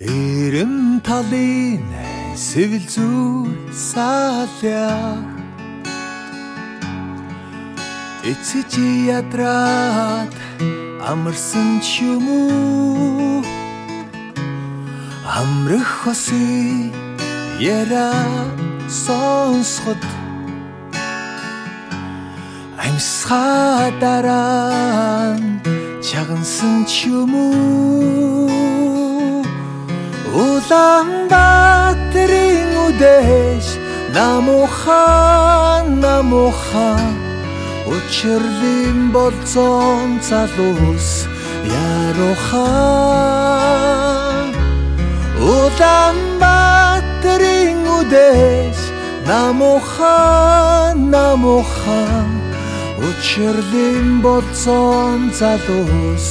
Эрэм талын сэвэл зүр саалаа Эцэж ядраад амарсан ч юм уу? Амрах хосы яра сонсоход Амьсгаа дараа чагансан ч юм уу Улаанбаатарын үдэш намухан намухан Учирлын болцон залуус ярухан Улаанбаатарын үдэш намухан намухан Учирлын болцон залуус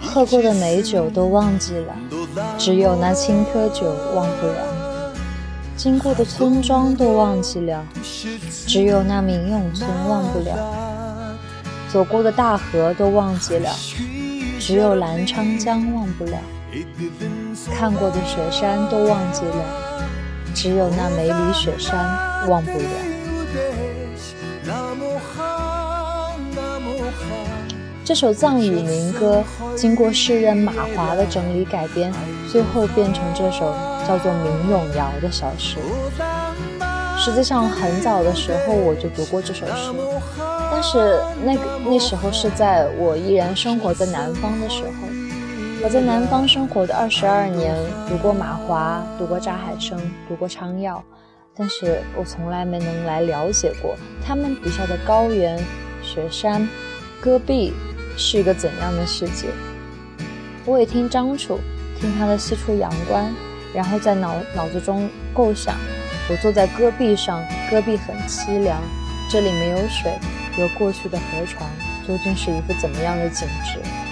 喝过的美酒都忘记了，只有那青稞酒忘不了；经过的村庄都忘记了，只有那明永村忘不了；走过的大河都忘记了，只有澜沧江忘不了；看过的雪山都忘记了。只有那梅里雪山忘不了。这首藏语民歌经过诗人马华的整理改编，最后变成这首叫做《明永谣》的小诗。实际上，很早的时候我就读过这首诗，但是那个那时候是在我依然生活在南方的时候。我在南方生活的二十二年，读过马华，读过扎海生，读过昌耀，但是我从来没能来了解过他们笔下的高原、雪山、戈壁。是一个怎样的世界？我也听张楚，听他的西出阳关，然后在脑脑子中构想：我坐在戈壁上，戈壁很凄凉，这里没有水，有过去的河床，究竟是一个怎么样的景致？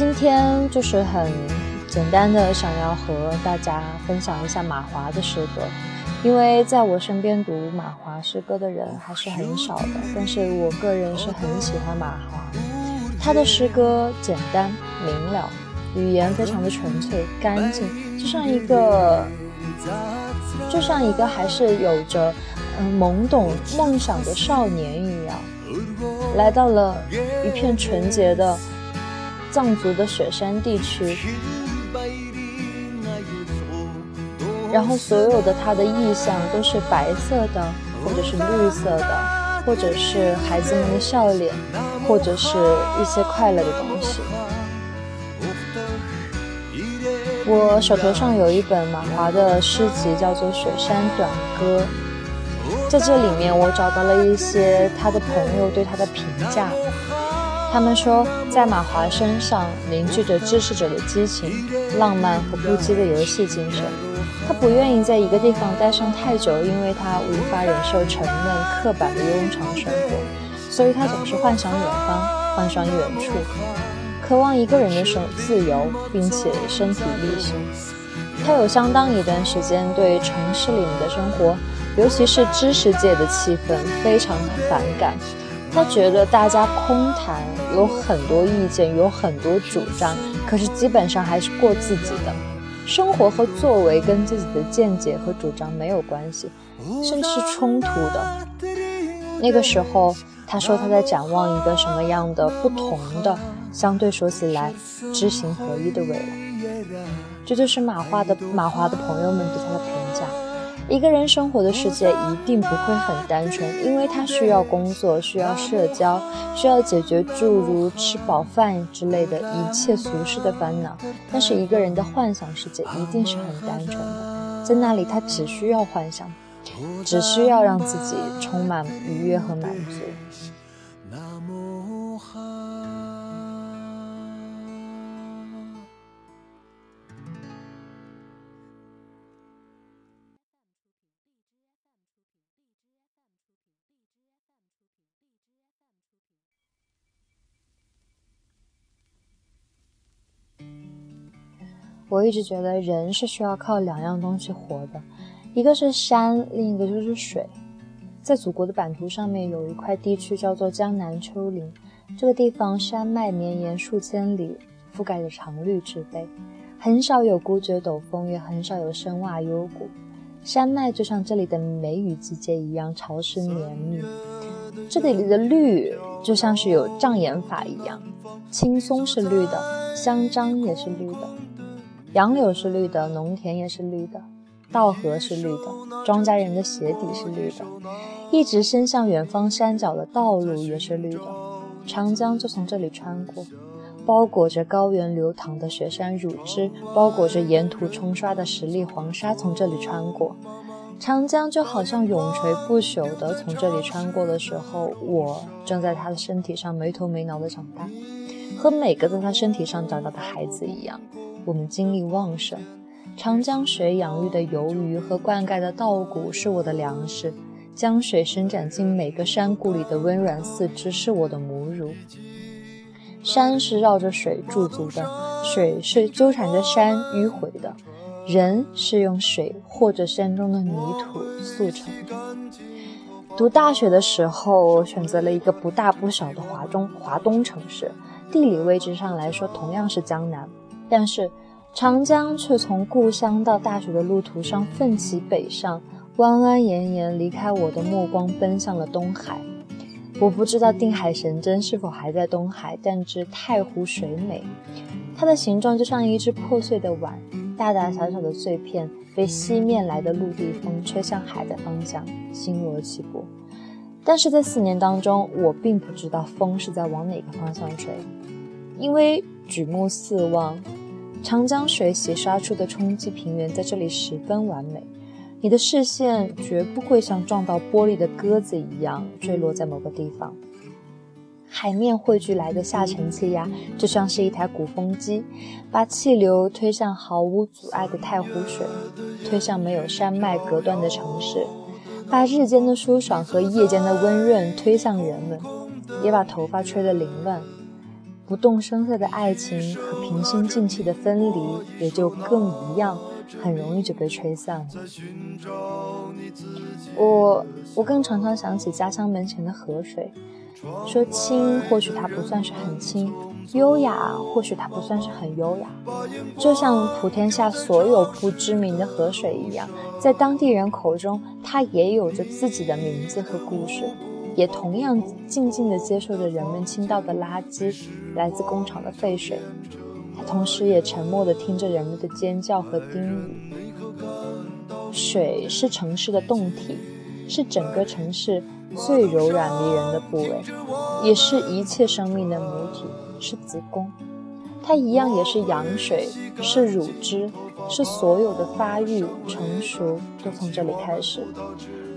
今天就是很简单的，想要和大家分享一下马华的诗歌。因为在我身边读马华诗歌的人还是很少的，但是我个人是很喜欢马华。他的诗歌简单明了，语言非常的纯粹干净，就像一个，就像一个还是有着嗯懵懂梦想的少年一样，来到了一片纯洁的藏族的雪山地区。然后所有的他的意象都是白色的，或者是绿色的，或者是孩子们的笑脸，或者是一些快乐的东西。我手头上有一本马华的诗集，叫做《雪山短歌》，在这里面我找到了一些他的朋友对他的评价。他们说，在马华身上凝聚着知识者的激情、浪漫和不羁的游戏精神。他不愿意在一个地方待上太久，因为他无法忍受沉闷刻板的庸常生活，所以他总是幻想远方，幻想远处，渴望一个人的生自由，并且身体力行。他有相当一段时间对城市里面的生活，尤其是知识界的气氛非常反感。他觉得大家空谈，有很多意见，有很多主张，可是基本上还是过自己的。生活和作为跟自己的见解和主张没有关系，甚至是冲突的。那个时候，他说他在展望一个什么样的不同的，相对说起来知行合一的未来。这就是马化的马华的朋友们对他的评。一个人生活的世界一定不会很单纯，因为他需要工作，需要社交，需要解决诸如吃饱饭之类的一切俗世的烦恼。但是一个人的幻想世界一定是很单纯的，在那里他只需要幻想，只需要让自己充满愉悦和满足。我一直觉得人是需要靠两样东西活的，一个是山，另一个就是水。在祖国的版图上面有一块地区叫做江南丘陵，这个地方山脉绵延数千里，覆盖着常绿植被，很少有孤绝陡峰，也很少有深洼幽谷。山脉就像这里的梅雨季节一样潮湿绵密，这里的绿就像是有障眼法一样，青松是绿的，香樟也是绿的。杨柳是绿的，农田也是绿的，稻禾是绿的，庄稼人的鞋底是绿的，一直伸向远方山脚的道路也是绿的。长江就从这里穿过，包裹着高原流淌的雪山乳汁，包裹着沿途冲刷的十粒黄沙从这里穿过。长江就好像永垂不朽的从这里穿过的时候，我正在他的身体上没头没脑的长大，和每个在他身体上长大的孩子一样。我们精力旺盛，长江水养育的游鱼和灌溉的稻谷是我的粮食，江水伸展进每个山谷里的温软四肢是我的母乳。山是绕着水驻足的，水是纠缠着山迂回的，人是用水或者山中的泥土塑成的。读大学的时候，选择了一个不大不小的华中华东城市，地理位置上来说同样是江南。但是，长江却从故乡到大学的路途上奋起北上，弯弯延延，离开我的目光，奔向了东海。我不知道定海神针是否还在东海，但知太湖水美。它的形状就像一只破碎的碗，大大小小的碎片被西面来的陆地风吹向海的方向，星罗棋布。但是在四年当中，我并不知道风是在往哪个方向吹，因为举目四望。长江水洗刷出的冲击平原在这里十分完美，你的视线绝不会像撞到玻璃的鸽子一样坠落在某个地方。海面汇聚来的下沉气压就像是一台鼓风机，把气流推向毫无阻碍的太湖水，推向没有山脉隔断的城市，把日间的舒爽和夜间的温润推向人们，也把头发吹得凌乱。不动声色的爱情和平心静气的分离也就更一样，很容易就被吹散了。我我更常常想起家乡门前的河水，说清或许它不算是很清，优雅或许它不算是很优雅，就像普天下所有不知名的河水一样，在当地人口中，它也有着自己的名字和故事。也同样静静地接受着人们倾倒的垃圾，来自工厂的废水。它同时也沉默地听着人们的尖叫和低语。水是城市的动体，是整个城市最柔软迷人的部位，也是一切生命的母体，是子宫。它一样也是羊水，是乳汁，是所有的发育成熟都从这里开始。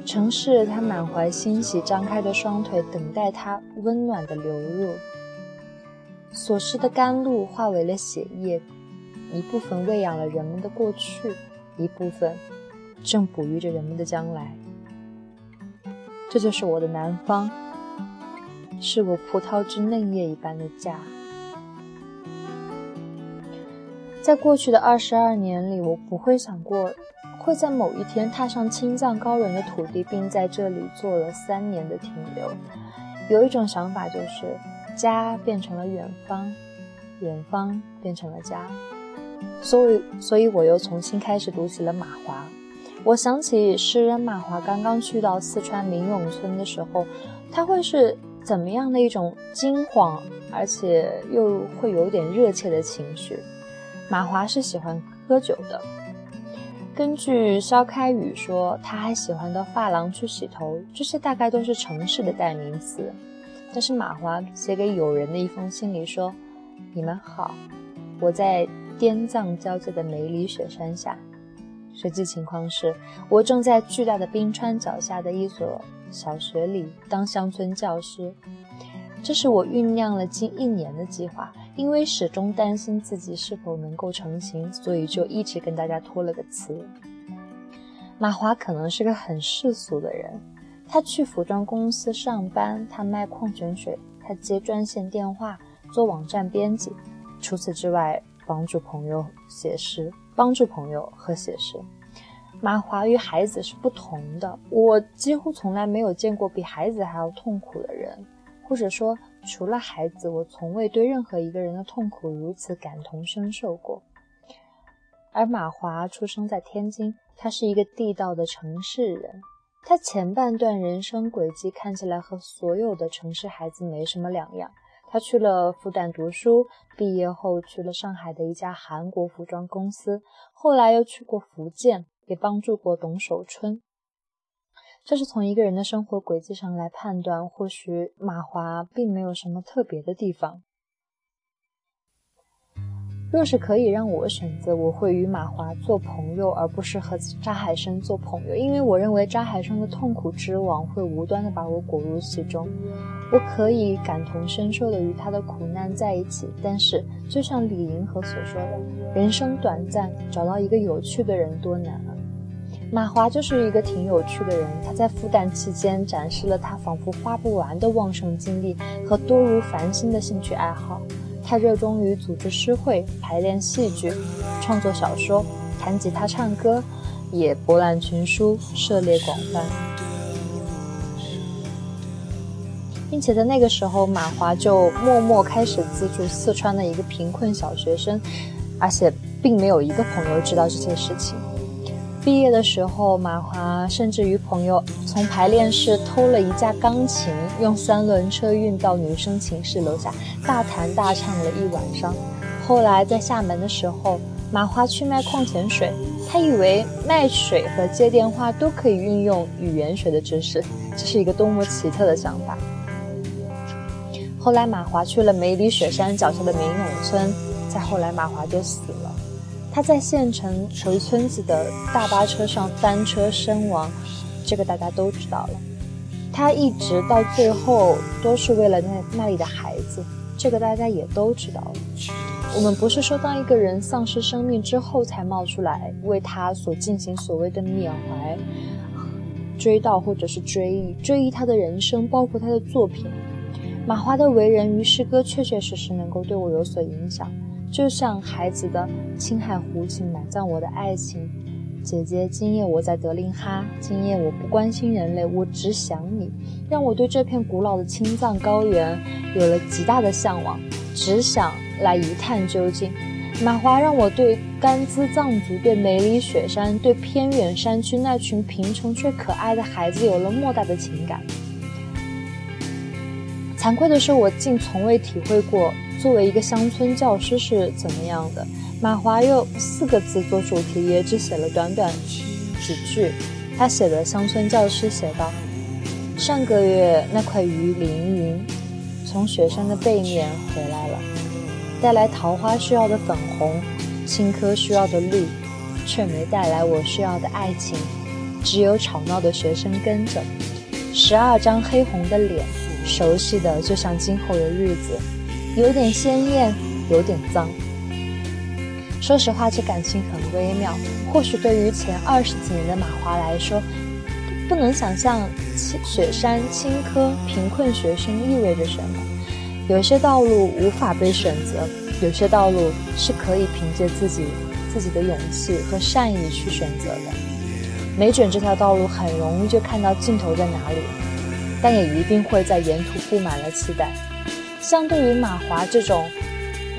城市，它满怀欣喜，张开的双腿等待它温暖的流入。所失的甘露化为了血液，一部分喂养了人们的过去，一部分正哺育着人们的将来。这就是我的南方，是我葡萄枝嫩叶一般的家。在过去的二十二年里，我不会想过。会在某一天踏上青藏高原的土地，并在这里做了三年的停留。有一种想法，就是家变成了远方，远方变成了家。所以，所以我又重新开始读起了马华。我想起诗人马华刚刚去到四川明永村的时候，他会是怎么样的一种惊慌，而且又会有点热切的情绪。马华是喜欢喝酒的。根据肖开宇说，他还喜欢到发廊去洗头，这些大概都是城市的代名词。但是马华写给友人的一封信里说：“你们好，我在滇藏交界的梅里雪山下。实际情况是我正在巨大的冰川脚下的一所小学里当乡村教师。这是我酝酿了近一年的计划。”因为始终担心自己是否能够成型，所以就一直跟大家托了个词。马华可能是个很世俗的人，他去服装公司上班，他卖矿泉水，他接专线电话，做网站编辑。除此之外，帮助朋友写诗，帮助朋友和写诗。马华与孩子是不同的，我几乎从来没有见过比孩子还要痛苦的人，或者说，除了孩子，我从未对任何一个人的痛苦如此感同身受过。而马华出生在天津，他是一个地道的城市人。他前半段人生轨迹看起来和所有的城市孩子没什么两样。他去了复旦读书，毕业后去了上海的一家韩国服装公司，后来又去过福建，也帮助过董守春。这是从一个人的生活轨迹上来判断，或许马华并没有什么特别的地方。若是可以让我选择，我会与马华做朋友，而不是和扎海生做朋友，因为我认为扎海生的痛苦之网会无端的把我裹入其中。我可以感同身受的与他的苦难在一起，但是就像李银河所说的，人生短暂，找到一个有趣的人多难啊！马华就是一个挺有趣的人，他在复旦期间展示了他仿佛花不完的旺盛精力和多如繁星的兴趣爱好。他热衷于组织诗会、排练戏剧、创作小说、弹吉他、唱歌，也博览群书，涉猎广泛。并且在那个时候，马华就默默开始资助四川的一个贫困小学生，而且并没有一个朋友知道这些事情。毕业的时候，马华甚至与朋友从排练室偷了一架钢琴，用三轮车运到女生寝室楼下，大弹大唱了一晚上。后来在厦门的时候，马华去卖矿泉水，他以为卖水和接电话都可以运用语言学的知识，这是一个多么奇特的想法。后来马华去了梅里雪山脚下的梅永村，再后来马华就死了。他在县城回村子的大巴车上翻车身亡，这个大家都知道了。他一直到最后都是为了那那里的孩子，这个大家也都知道了。我们不是说当一个人丧失生命之后才冒出来为他所进行所谓的缅怀、追悼或者是追忆，追忆他的人生，包括他的作品。马华的为人与诗歌确确实实能够对我有所影响。就像孩子的“青海湖，请埋葬我的爱情”，姐姐，今夜我在德令哈，今夜我不关心人类，我只想你，让我对这片古老的青藏高原有了极大的向往，只想来一探究竟。马华让我对甘孜藏族、对梅里雪山、对偏远山区那群贫穷却可爱的孩子有了莫大的情感。惭愧的是，我竟从未体会过。作为一个乡村教师是怎么样的？马华用四个字做主题，也只写了短短几句。他写的乡村教师写道：“上个月那块鱼鳞云从雪山的背面回来了，带来桃花需要的粉红，青稞需要的绿，却没带来我需要的爱情。只有吵闹的学生跟着，十二张黑红的脸，熟悉的就像今后的日子。”有点鲜艳，有点脏。说实话，这感情很微妙。或许对于前二十几年的马华来说，不能想象雪山青稞贫困学生意味着什么。有些道路无法被选择，有些道路是可以凭借自己自己的勇气和善意去选择的。没准这条道路很容易就看到尽头在哪里，但也一定会在沿途布满了期待。相对于马华这种，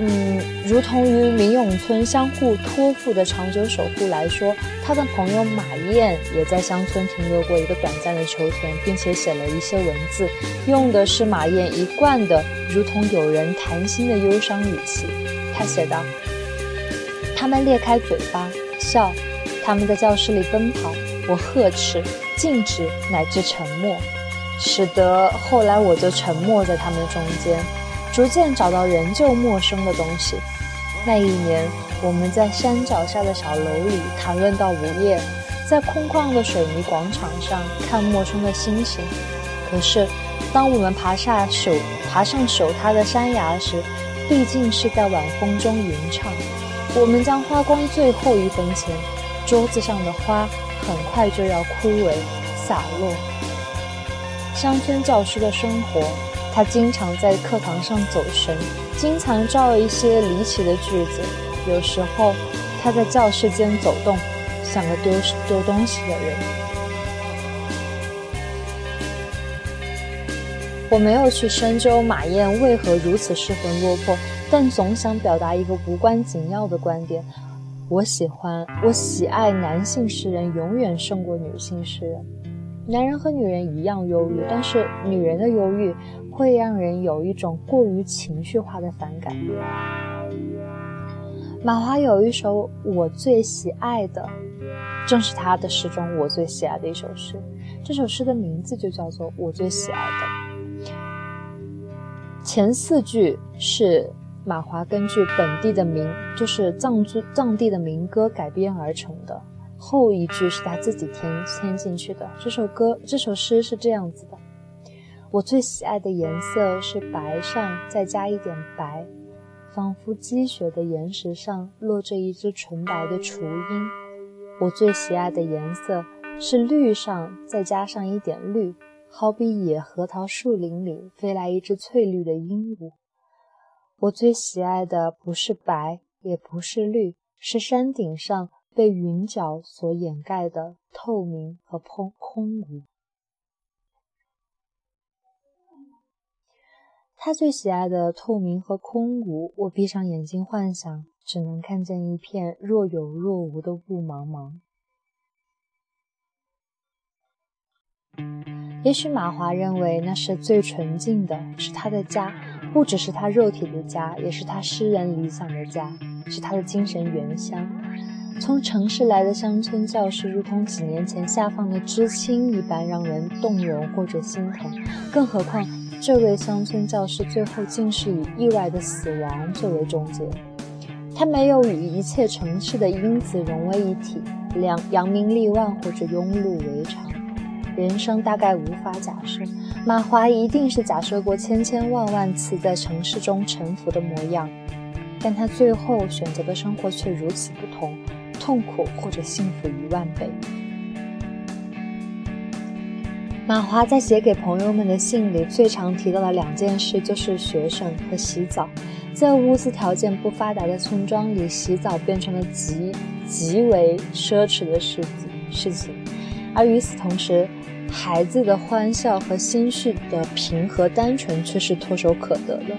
嗯，如同于民永村相互托付的长久守护来说，他的朋友马燕也在乡村停留过一个短暂的秋天，并且写了一些文字，用的是马燕一贯的如同有人谈心的忧伤语气。他写道：“他们裂开嘴巴笑，他们在教室里奔跑，我呵斥、禁止乃至沉默。”使得后来我就沉默在他们中间，逐渐找到仍旧陌生的东西。那一年，我们在山脚下的小楼里谈论到午夜，在空旷的水泥广场上看陌生的星星。可是，当我们爬下守爬上守他的山崖时，毕竟是在晚风中吟唱。我们将花光最后一分钱，桌子上的花很快就要枯萎洒落。乡村教师的生活，他经常在课堂上走神，经常造一些离奇的句子。有时候他在教室间走动，像个丢丢东西的人。我没有去深究马燕为何如此失魂落魄，但总想表达一个无关紧要的观点：我喜欢，我喜爱男性诗人永远胜过女性诗人。男人和女人一样忧郁，但是女人的忧郁会让人有一种过于情绪化的反感。马华有一首我最喜爱的，正是他的诗中我最喜爱的一首诗。这首诗的名字就叫做《我最喜爱的》。前四句是马华根据本地的民，就是藏族藏地的民歌改编而成的。后一句是他自己填填进去的。这首歌，这首诗是这样子的：我最喜爱的颜色是白上再加一点白，仿佛积雪的岩石上落着一只纯白的雏鹰。我最喜爱的颜色是绿上再加上一点绿。好比野核桃树林里飞来一只翠绿的鹦鹉。我最喜爱的不是白，也不是绿，是山顶上被云角所掩盖的透明和空空无。他最喜爱的透明和空无，我闭上眼睛幻想，只能看见一片若有若无的雾茫茫。也许马华认为那是最纯净的，是他的家，不只是他肉体的家，也是他诗人理想的家，是他的精神原乡。从城市来的乡村教师，如同几年前下放的知青一般，让人动容或者心疼。更何况，这位乡村教师最后竟是以意外的死亡作为终结。他没有与一切城市的因子融为一体，两扬名立万或者庸碌为常。人生大概无法假设，马华一定是假设过千千万万次在城市中沉浮的模样，但他最后选择的生活却如此不同，痛苦或者幸福一万倍。马华在写给朋友们的信里最常提到的两件事就是学生和洗澡，在物资条件不发达的村庄里，洗澡变成了极极为奢侈的事事情，而与此同时。孩子的欢笑和心绪的平和单纯却是唾手可得的。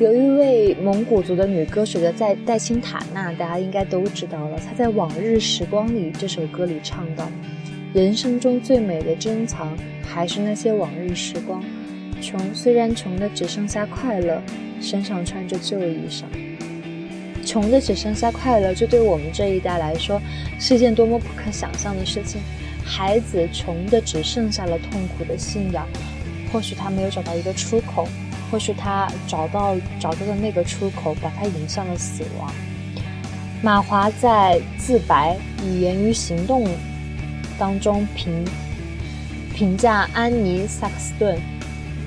有一位蒙古族的女歌手叫在戴青塔娜，大家应该都知道了。她在《往日时光里》这首歌里唱道：“人生中最美的珍藏还是那些往日时光。穷虽然穷的只剩下快乐，身上穿着旧衣裳。穷的只剩下快乐，这对我们这一代来说是一件多么不可想象的事情。”孩子穷的只剩下了痛苦的信仰，或许他没有找到一个出口，或许他找到找到的那个出口把他引向了死亡。马华在自白语言与行动当中评评价安妮萨克斯顿，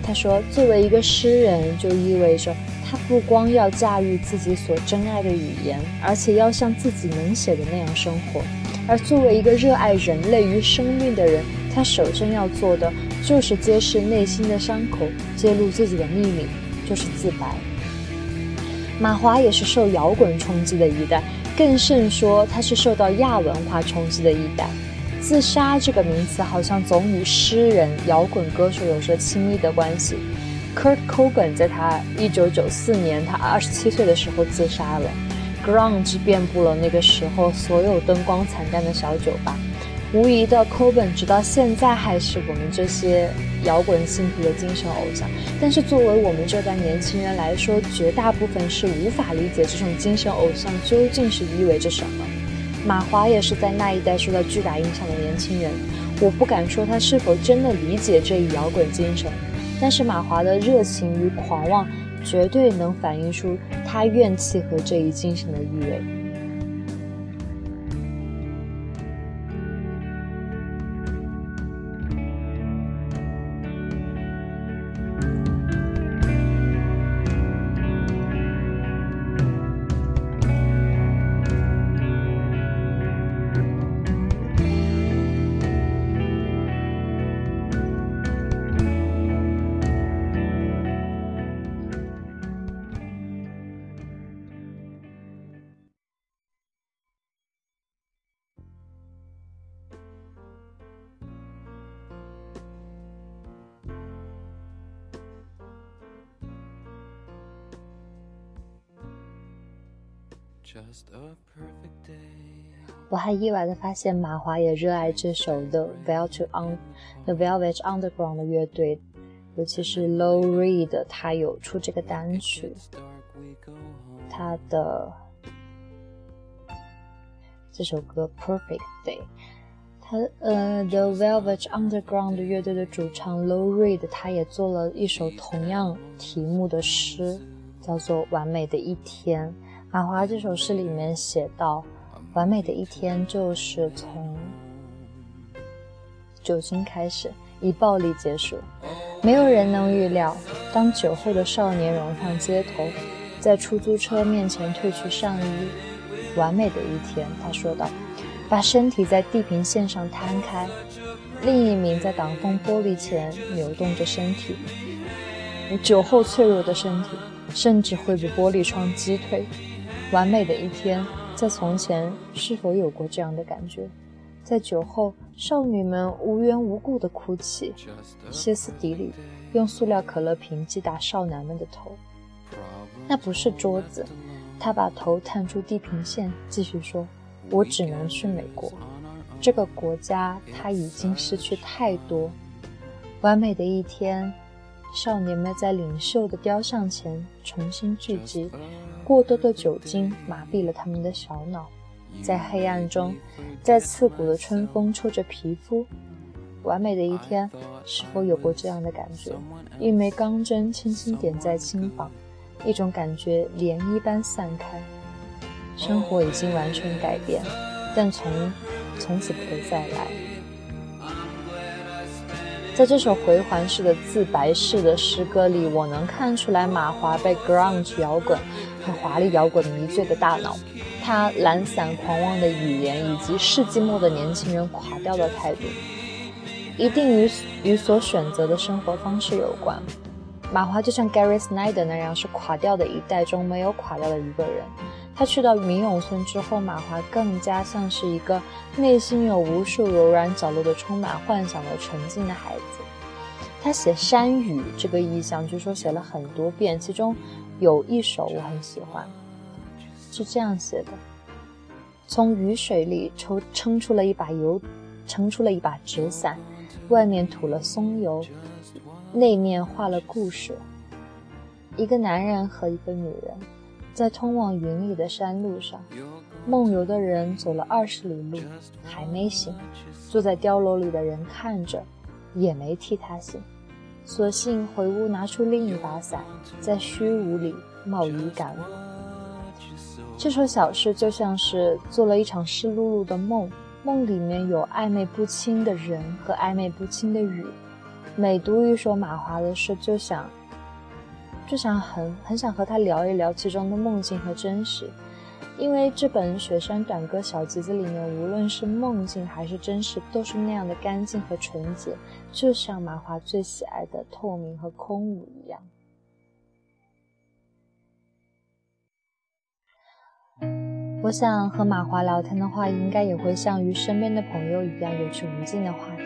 他说：“作为一个诗人，就意味着他不光要驾驭自己所珍爱的语言，而且要像自己能写的那样生活。”而作为一个热爱人类与生命的人，他首先要做的就是揭示内心的伤口，揭露自己的秘密，就是自白。马华也是受摇滚冲击的一代，更甚说他是受到亚文化冲击的一代。自杀这个名词好像总与诗人、摇滚歌手有着亲密的关系。Kurt Cobain 在他1994年他27岁的时候自杀了。grunge 遍布了那个时候所有灯光惨淡的小酒吧，无疑的，Coben 直到现在还是我们这些摇滚信徒的精神偶像。但是作为我们这代年轻人来说，绝大部分是无法理解这种精神偶像究竟是意味着什么。马华也是在那一代受到巨大影响的年轻人，我不敢说他是否真的理解这一摇滚精神，但是马华的热情与狂妄。绝对能反映出他怨气和这一精神的意味。我还意外的发现马华也热爱这首 The Velvet On The Velvet Underground 的乐队，尤其是 Low Reed，他有出这个单曲，他的这首歌 Perfect Day，他呃 The Velvet Underground 乐队的主唱 Low Reed，他也做了一首同样题目的诗，叫做《完美的一天》。马华这首诗里面写到。完美的一天就是从酒精开始，以暴力结束。没有人能预料，当酒后的少年涌上街头，在出租车面前褪去上衣。完美的一天，他说道，把身体在地平线上摊开，另一名在挡风玻璃前扭动着身体。酒后脆弱的身体，甚至会被玻璃窗击退。完美的一天。在从前，是否有过这样的感觉？在酒后，少女们无缘无故的哭泣，歇斯底里，用塑料可乐瓶击打少男们的头。那不是桌子。他把头探出地平线，继续说：“我只能去美国，这个国家他已经失去太多。完美的一天，少年们在领袖的雕像前重新聚集。”过多的酒精麻痹了他们的小脑，在黑暗中，在刺骨的春风抽着皮肤。完美的一天，是否有过这样的感觉？一枚钢针轻轻点在肩膀，一种感觉涟漪般散开。生活已经完全改变，但从从此不会再来。在这首回环式的自白式的诗歌里，我能看出来马华被 grunge 摇滚。华丽摇滚迷醉的大脑，他懒散狂妄的语言，以及世纪末的年轻人垮掉的态度，一定与与所选择的生活方式有关。马华就像 Gary Snyder 那样，是垮掉的一代中没有垮掉的一个人。他去到民永村之后，马华更加像是一个内心有无数柔软角落的、充满幻想的纯净的孩子。他写山雨这个意象，据说写了很多遍，其中。有一首我很喜欢，是这样写的：从雨水里抽撑出了一把油，撑出了一把纸伞，外面涂了松油，内面画了故事。一个男人和一个女人，在通往云里的山路上，梦游的人走了二十里路，还没醒。坐在碉楼里的人看着，也没替他醒。索性回屋，拿出另一把伞，在虚无里冒雨赶路。这首小诗就像是做了一场湿漉漉的梦，梦里面有暧昧不清的人和暧昧不清的雨。每读一首马华的诗，就想，就想很很想和他聊一聊其中的梦境和真实。因为这本《雪山短歌》小集子里面，无论是梦境还是真实，都是那样的干净和纯洁，就像马华最喜爱的透明和空无一样。我想和马华聊天的话，应该也会像与身边的朋友一样，有着无尽的话题。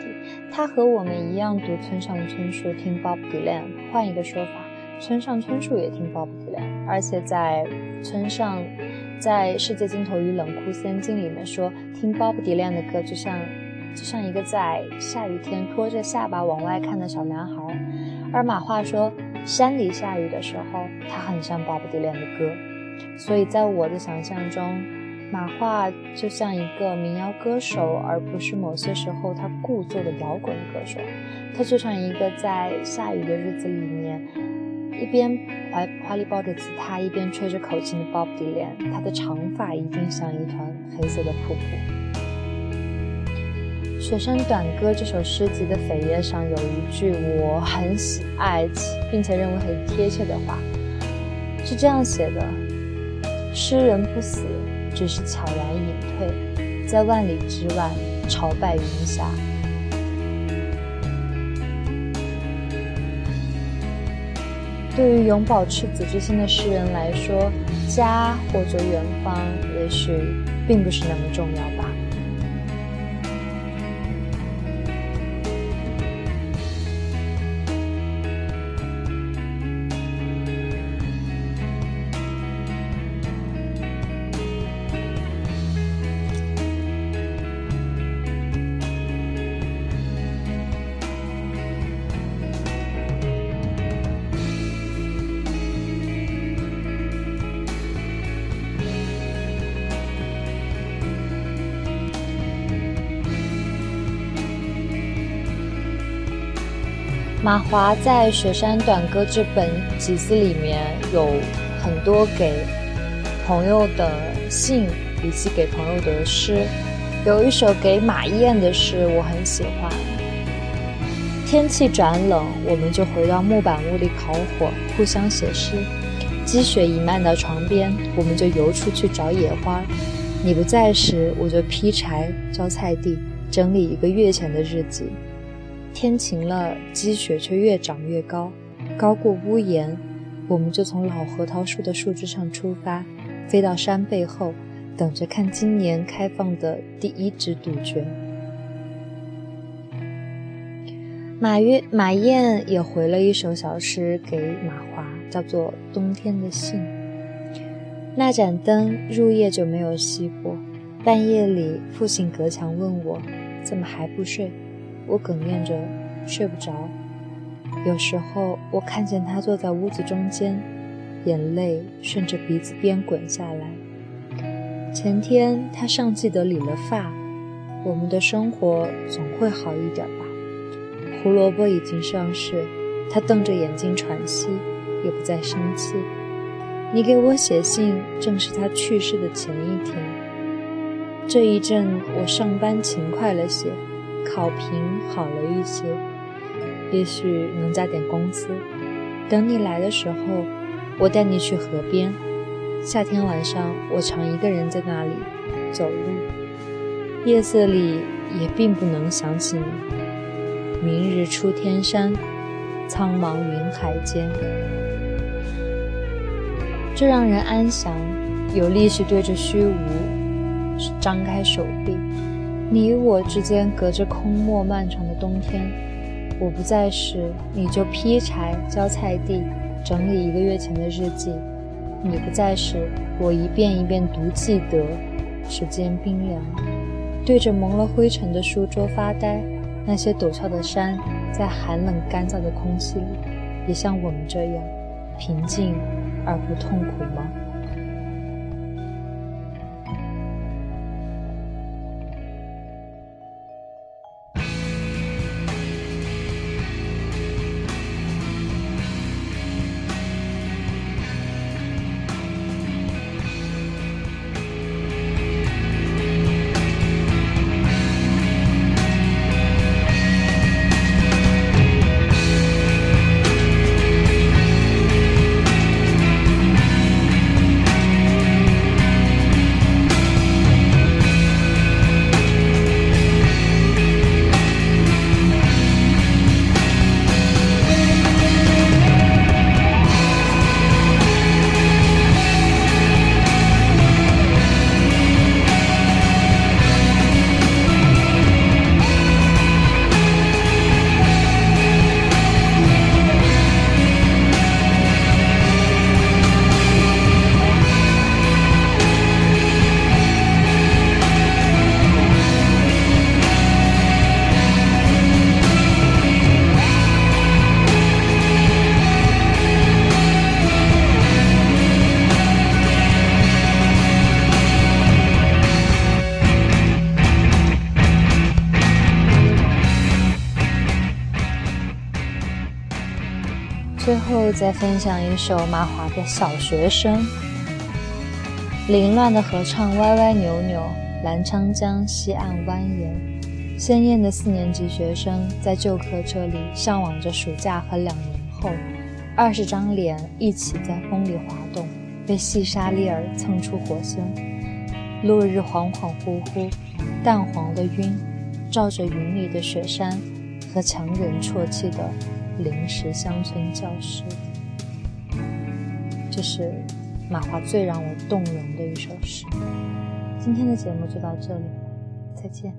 他和我们一样读村上春树，听 Bob Dylan。换一个说法，村上春树也听 Bob Dylan，而且在村上。在《世界尽头与冷酷仙境》里面说，听 Bob Dylan 的歌就像，就像一个在下雨天拖着下巴往外看的小男孩。而马化说，山里下雨的时候，他很像 Bob Dylan 的歌。所以在我的想象中，马化就像一个民谣歌手，而不是某些时候他故作的摇滚歌手。他就像一个在下雨的日子里面。一边怀怀里抱着吉他，一边吹着口琴的 Bob Dylan，他的长发一定像一团黑色的瀑布。《雪山短歌》这首诗集的扉页上有一句我很喜爱并且认为很贴切的话，是这样写的：“诗人不死，只是悄然隐退，在万里之外，朝拜云霞。”对于永葆赤子之心的诗人来说，家或者远方，也许并不是那么重要吧。马华在《雪山短歌》这本集子里面有很多给朋友的信以及给朋友的诗，有一首给马燕的诗我很喜欢。天气转冷，我们就回到木板屋里烤火，互相写诗。积雪已漫到床边，我们就游出去找野花。你不在时，我就劈柴、浇菜地，整理一个月前的日记。天晴了，积雪却越长越高，高过屋檐。我们就从老核桃树的树枝上出发，飞到山背后，等着看今年开放的第一只杜鹃。马约马燕也回了一首小诗给马华，叫做《冬天的信》。那盏灯入夜就没有熄过，半夜里父亲隔墙问我，怎么还不睡？我哽咽着，睡不着。有时候，我看见他坐在屋子中间，眼泪顺着鼻子边滚下来。前天，他尚记得理了发。我们的生活总会好一点吧？胡萝卜已经上市，他瞪着眼睛喘息，也不再生气。你给我写信，正是他去世的前一天。这一阵，我上班勤快了些。考评好了一些，也许能加点工资。等你来的时候，我带你去河边。夏天晚上，我常一个人在那里走路，夜色里也并不能想起你。明日出天山，苍茫云海间，这让人安详，有力气对着虚无张开手臂。你与我之间隔着空漠漫长的冬天，我不在时，你就劈柴、浇菜地、整理一个月前的日记；你不在时，我一遍一遍读记得。指尖冰凉，对着蒙了灰尘的书桌发呆。那些陡峭的山，在寒冷干燥的空气里，也像我们这样平静而不痛苦吗？最后再分享一首马华的《小学生》，凌乱的合唱歪歪扭扭，澜沧江西岸蜿蜒，鲜艳的四年级学生在旧课这里向往着暑假和两年后，二十张脸一起在风里滑动，被细沙粒儿蹭出火星。落日恍恍惚惚，淡黄的晕，照着云里的雪山和强忍啜泣的。临时乡村教师，这是马华最让我动容的一首诗。今天的节目就到这里，再见。